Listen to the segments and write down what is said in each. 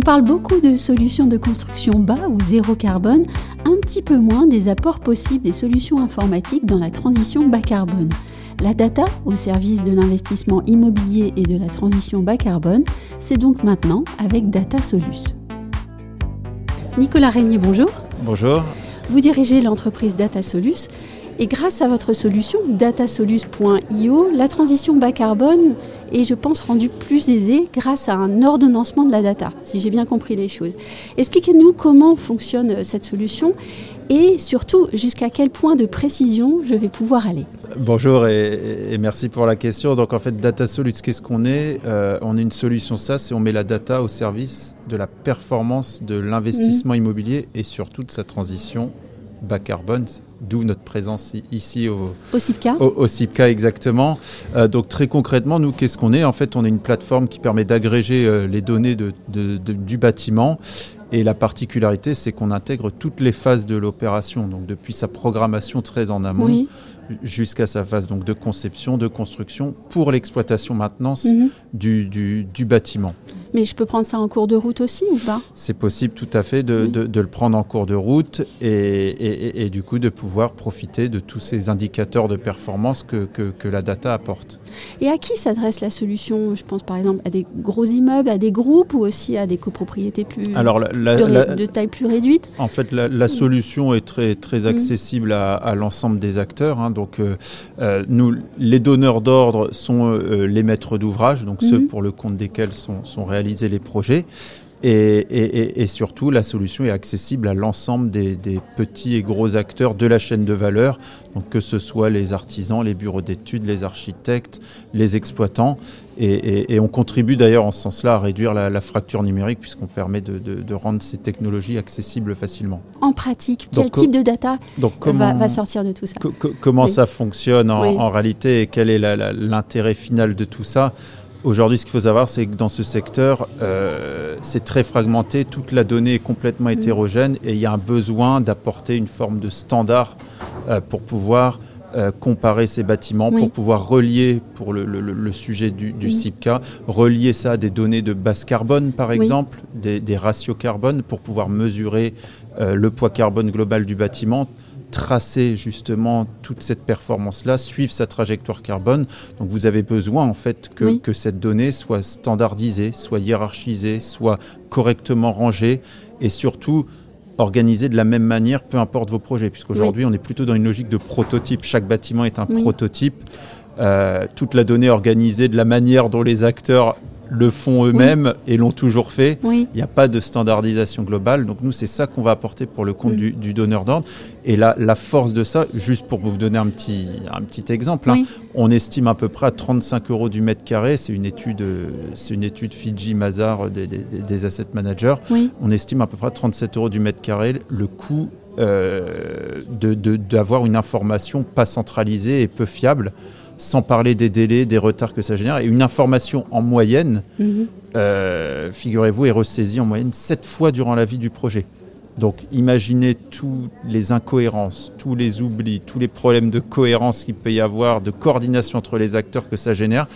On parle beaucoup de solutions de construction bas ou zéro carbone, un petit peu moins des apports possibles des solutions informatiques dans la transition bas carbone. La data au service de l'investissement immobilier et de la transition bas carbone, c'est donc maintenant avec Data Solus. Nicolas Régnier, bonjour. Bonjour. Vous dirigez l'entreprise Data Solus et grâce à votre solution, datasolus.io, la transition bas carbone est, je pense, rendue plus aisée grâce à un ordonnancement de la data, si j'ai bien compris les choses. Expliquez-nous comment fonctionne euh, cette solution et surtout jusqu'à quel point de précision je vais pouvoir aller. Bonjour et, merci pour la question. Donc en fait, DataSolus, qu'est-ce qu'on est euh, On est une solution SaaS et on met la data au service de la performance de l'investissement mmh. immobilier et surtout de sa transition bas carbone, d'où notre présence ici au, au CIPCA. Au, CIPCA, exactement. Euh, donc très concrètement, nous, qu'est-ce qu'on est? En fait, on est une plateforme qui permet d'agréger euh, les données de, du bâtiment. Et la particularité, c'est qu'on intègre toutes les phases de l'opération, donc depuis sa programmation très en amont jusqu'à sa phase donc, de conception, de construction, pour l'exploitation maintenance mhm. du, du bâtiment. Mais je peux prendre ça en cours de route aussi ou pas? C'est possible tout à fait de, de, le prendre en cours de route et, et, et, du coup de pouvoir profiter de tous ces indicateurs de performance que, que, que la data apporte. Et à qui s'adresse la solution? Je pense par exemple à des gros immeubles, à des groupes ou aussi à des copropriétés plus Alors, de, taille plus réduite? En fait, la, solution est très, très accessible à, à l'ensemble des acteurs. Hein. donc euh, euh, nous, les donneurs d'ordre sont euh, les maîtres d'ouvrage, donc ceux mhm. pour le compte desquels sont, sont réalisés réaliser les projets. Et, surtout, la solution est accessible à l'ensemble des, petits et gros acteurs de la chaîne de valeur, donc que ce soit les artisans, les bureaux d'études, les architectes, les exploitants. Et, on contribue d'ailleurs en ce sens-là à réduire la, fracture numérique puisqu'on permet de, rendre ces technologies accessibles facilement. En pratique, quel type de data va, sortir de tout ça Comment ça fonctionne en, en, réalité et quel est l'intérêt final de tout ça Aujourd'hui, ce qu'il faut savoir, c'est que dans ce secteur, euh, c'est très fragmenté, toute la donnée est complètement mm. hétérogène et il y a un besoin d'apporter une forme de standard euh, pour pouvoir euh, comparer ces bâtiments, pour pouvoir relier, pour le, sujet du, du CIPCA, relier ça à des données de base carbone, par exemple, des, des, ratios carbone, pour pouvoir mesurer le poids carbone global du bâtiment tracer justement toute cette performance-là, suivre sa trajectoire carbone. Donc vous avez besoin en fait que, que, cette donnée soit standardisée, soit hiérarchisée, soit correctement rangée et surtout organisée de la même manière, peu importe vos projets, puisqu'aujourd'hui on est plutôt dans une logique de prototype. Chaque bâtiment est un prototype. Euh, toute la donnée organisée de la manière dont les acteurs le font eux-mêmes et l'ont toujours fait. Il n'y a pas de standardisation globale. Donc nous, c'est ça qu'on va apporter pour le compte du, donneur d'ordre. Et la, la force de ça, juste pour vous donner un petit, un petit exemple, hein, on estime à peu près à 35 euros du mètre carré. C'est une étude, c'est une étude Fiji Mazar des, des, asset managers. On estime à peu près à 37 euros du mètre carré le coût euh, d'avoir une information pas centralisée et peu fiable sans parler des délais, des retards que ça génère. Et une information en moyenne, mhm. euh, figurez-vous, est ressaisie en moyenne sept fois durant la vie du projet. Donc imaginez toutes les incohérences, tous les oublis, tous les problèmes de cohérence qu'il peut y avoir, de coordination entre les acteurs que ça génère.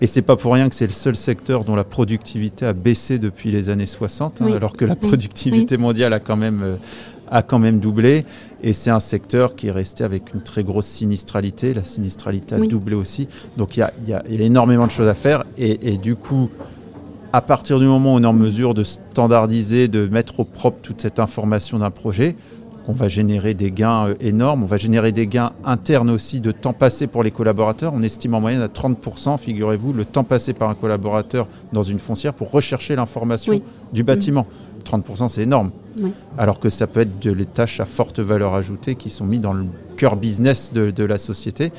Et c'est pas pour rien que c'est le seul secteur dont la productivité a baissé depuis les années 60, hein, alors que la productivité mondiale a quand même euh, a quand même doublé. Et c'est un secteur qui est resté avec une très grosse sinistralité. La sinistralité a doublé aussi. Donc il y a, y a, énormément de choses à faire. Et, et, du coup, à partir du moment où on est en mesure de standardiser, de mettre au propre toute cette information d'un projet, on va générer des gains euh, énormes, on va générer des gains internes aussi de temps passé pour les collaborateurs. On estime en moyenne à 30%, figurez-vous, le temps passé par un collaborateur dans une foncière pour rechercher l'information du bâtiment. 30% c'est énorme. Alors que ça peut être de les tâches à forte valeur ajoutée qui sont mises dans le cœur business de, la société.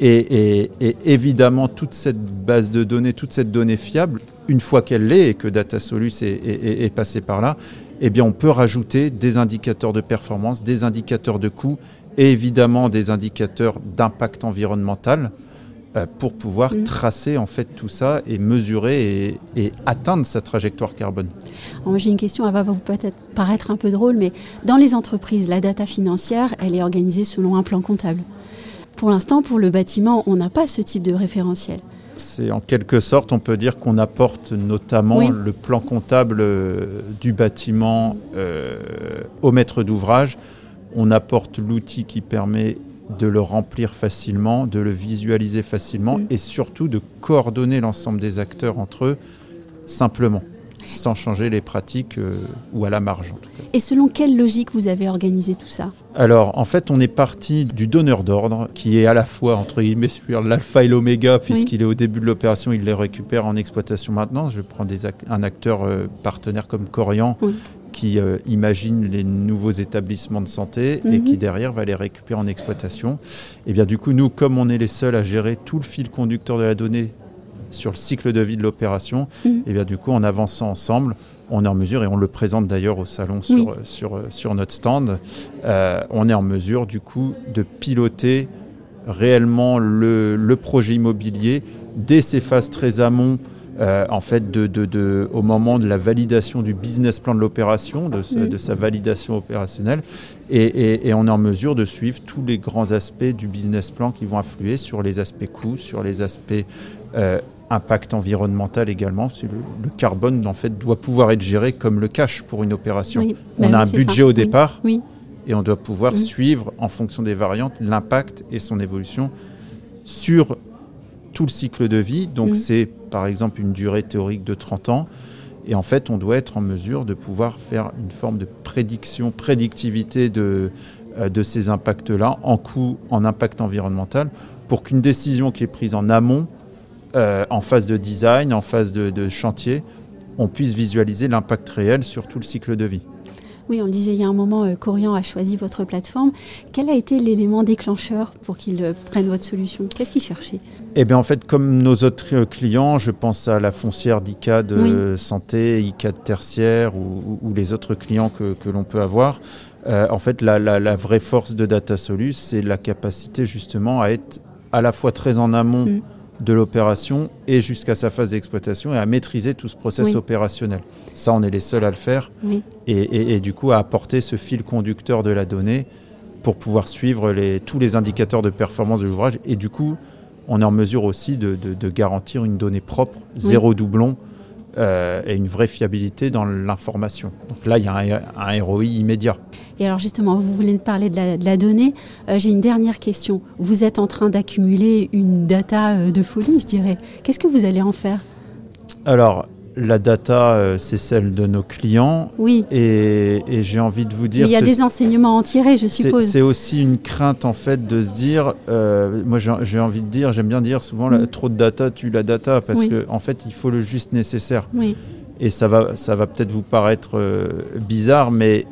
Et, évidemment, toute cette base de données, toute cette donnée fiable, une fois qu'elle l'est et que DataSolus est, est, passé par là, eh bien, on peut rajouter des indicateurs de performance, des indicateurs de coût et évidemment des indicateurs d'impact environnemental pour pouvoir mm. tracer en fait tout ça et mesurer et, atteindre sa trajectoire carbone. J'ai une question, elle va vous peut-être paraître un peu drôle, mais dans les entreprises, la data financière, elle est organisée selon un plan comptable. Pour l'instant, pour le bâtiment, on n'a pas ce type de référentiel. C'est en quelque sorte, on peut dire qu'on apporte notamment le plan comptable euh, du bâtiment euh, au maître d'ouvrage. On apporte l'outil qui permet de le remplir facilement, de le visualiser facilement et surtout de coordonner l'ensemble des acteurs entre eux simplement, sans changer les pratiques euh, ou à la marge en tout cas. Et selon quelle logique vous avez organisé tout ça? Alors en fait on est parti du donneur d'ordre qui est à la fois entre guillemets l'alpha et l'oméga puisqu'il est au début de l'opération, il les récupère en exploitation maintenant. Je prends des un acteur euh, partenaire comme Corian qui euh, imagine les nouveaux établissements de santé et qui mhm. derrière va les récupérer en exploitation. Et bien du coup, nous, comme on est les seuls à gérer tout le fil conducteur de la donnée sur le cycle de vie de l'opération, mhm. et bien du coup, en avançant ensemble, on est en mesure, et on le présente d'ailleurs au salon sur, sur, sur, notre stand, euh, on est en mesure du coup de piloter réellement le, le projet immobilier dès ses phases très amont euh, en fait, de, au moment de la validation du business plan de l'opération, de, sa validation opérationnelle, et, on est en mesure de suivre tous les grands aspects du business plan qui vont influer sur les aspects coûts, sur les aspects euh, impact environnemental également. Le, le, carbone, en fait, doit pouvoir être géré comme le cash pour une opération. on bah a un budget au départ. Et on doit pouvoir suivre, en fonction des variantes, l'impact et son évolution sur tout le cycle de vie. Donc c'est par exemple une durée théorique de 30 ans. Et en fait, on doit être en mesure de pouvoir faire une forme de prédiction, prédictivité de, euh, ces impacts-là en coût, en impact environnemental, pour qu'une décision qui est prise en amont, euh, en phase de design, en phase de chantier, on puisse visualiser l'impact réel sur tout le cycle de vie. Oui, on le disait il y a un moment, euh, Corian a choisi votre plateforme. Quel a été l'élément déclencheur pour qu'il euh, prenne votre solution? Qu'est-ce qu'il cherchait? Eh bien, en fait, comme nos autres euh, clients, je pense à la foncière d'ICAD santé, ICAD tertiaire ou, les autres clients que, l'on peut avoir. en fait, la, vraie force de DataSolus, c'est la capacité justement à être à la fois très en amont. Mm de l'opération et jusqu'à sa phase d'exploitation et à maîtriser tout ce process opérationnel. Ça, on est les seuls à le faire. Et, du coup à apporter ce fil conducteur de la donnée pour pouvoir suivre les, tous les indicateurs de performance de l'ouvrage. Et du coup on est en mesure aussi de, garantir une donnée propre, zéro doublon euh, et une vraie fiabilité dans l'information. Donc là, il y a un, ROI immédiat. Et alors justement, vous voulez parler de la, donnée. Euh, j'ai une dernière question. Vous êtes en train d'accumuler une data euh, de folie, je dirais. Qu'est-ce que vous allez en faire? Alors, la data, euh, c'est celle de nos clients. Oui. Et, j'ai envie de vous dire. il y a des enseignements à en tirer, je suppose. C'est aussi une crainte, en fait, de se dire. Euh, moi, j'ai envie de dire, j'aime bien dire souvent, mm. trop de data tue la data, parce qu'en en fait, il faut le juste nécessaire. Oui. Et ça va, ça va peut-être vous paraître euh, bizarre, mais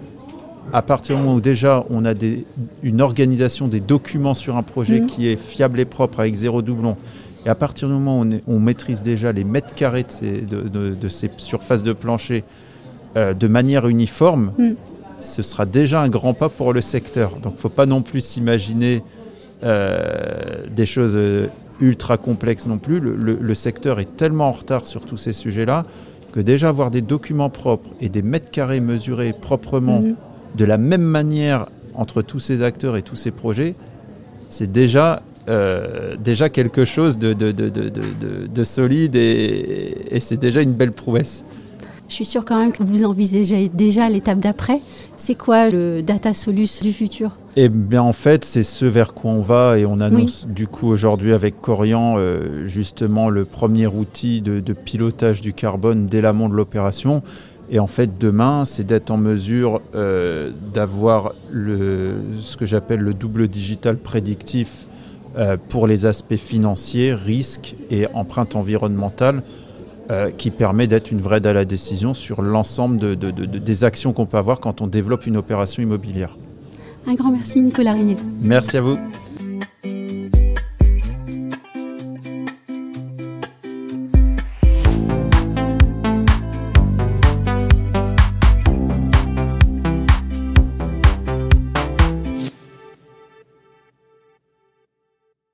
à partir du moment où déjà on a des, une organisation des documents sur un projet mm. qui est fiable et propre avec zéro doublon, et à partir du moment où on, maîtrise déjà les mètres carrés de ces, surfaces de plancher euh, de manière uniforme, mm. ce sera déjà un grand pas pour le secteur. Donc il ne faut pas non plus s'imaginer euh, des choses euh, ultra complexes non plus. Le, secteur est tellement en retard sur tous ces sujets-là que déjà avoir des documents propres et des mètres carrés mesurés proprement mm. de la même manière entre tous ces acteurs et tous ces projets, c'est déjà euh, déjà quelque chose de, de, solide et, c'est déjà une belle prouesse. Je suis sûr quand même que vous envisagez déjà l'étape d'après. C'est quoi le data solus du futur? Eh bien en fait c'est ce vers quoi on va et on annonce du coup aujourd'hui avec Corian euh, justement le premier outil de, pilotage du carbone dès l'amont de l'opération. Et en fait, demain, c'est d'être en mesure euh, d'avoir ce que j'appelle le double digital prédictif euh, pour les aspects financiers, risques et empreinte environnementale euh, qui permet d'être une vraie aide à la décision sur l'ensemble des actions qu'on peut avoir quand on développe une opération immobilière. Un grand merci Nicolas Rignet. Merci à vous.